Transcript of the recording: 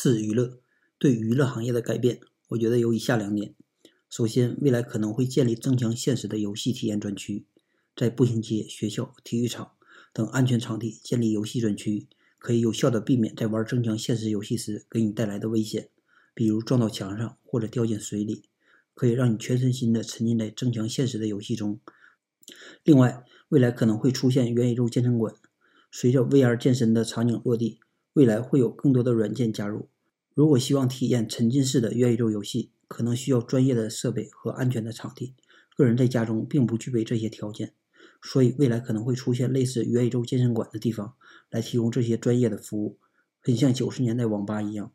四、娱乐对娱乐行业的改变，我觉得有以下两点。首先，未来可能会建立增强现实的游戏体验专区，在步行街、学校、体育场等安全场地建立游戏专区，可以有效的避免在玩增强现实游戏时给你带来的危险，比如撞到墙上或者掉进水里，可以让你全身心的沉浸在增强现实的游戏中。另外，未来可能会出现元宇宙健身馆。随着 VR 健身的场景落地，未来会有更多的软件加入。如果希望体验沉浸式的元宇宙游戏，可能需要专业的设备和安全的场地。个人在家中并不具备这些条件，所以未来可能会出现类似元宇宙健身馆的地方，来提供这些专业的服务，很像九十年代网吧一样。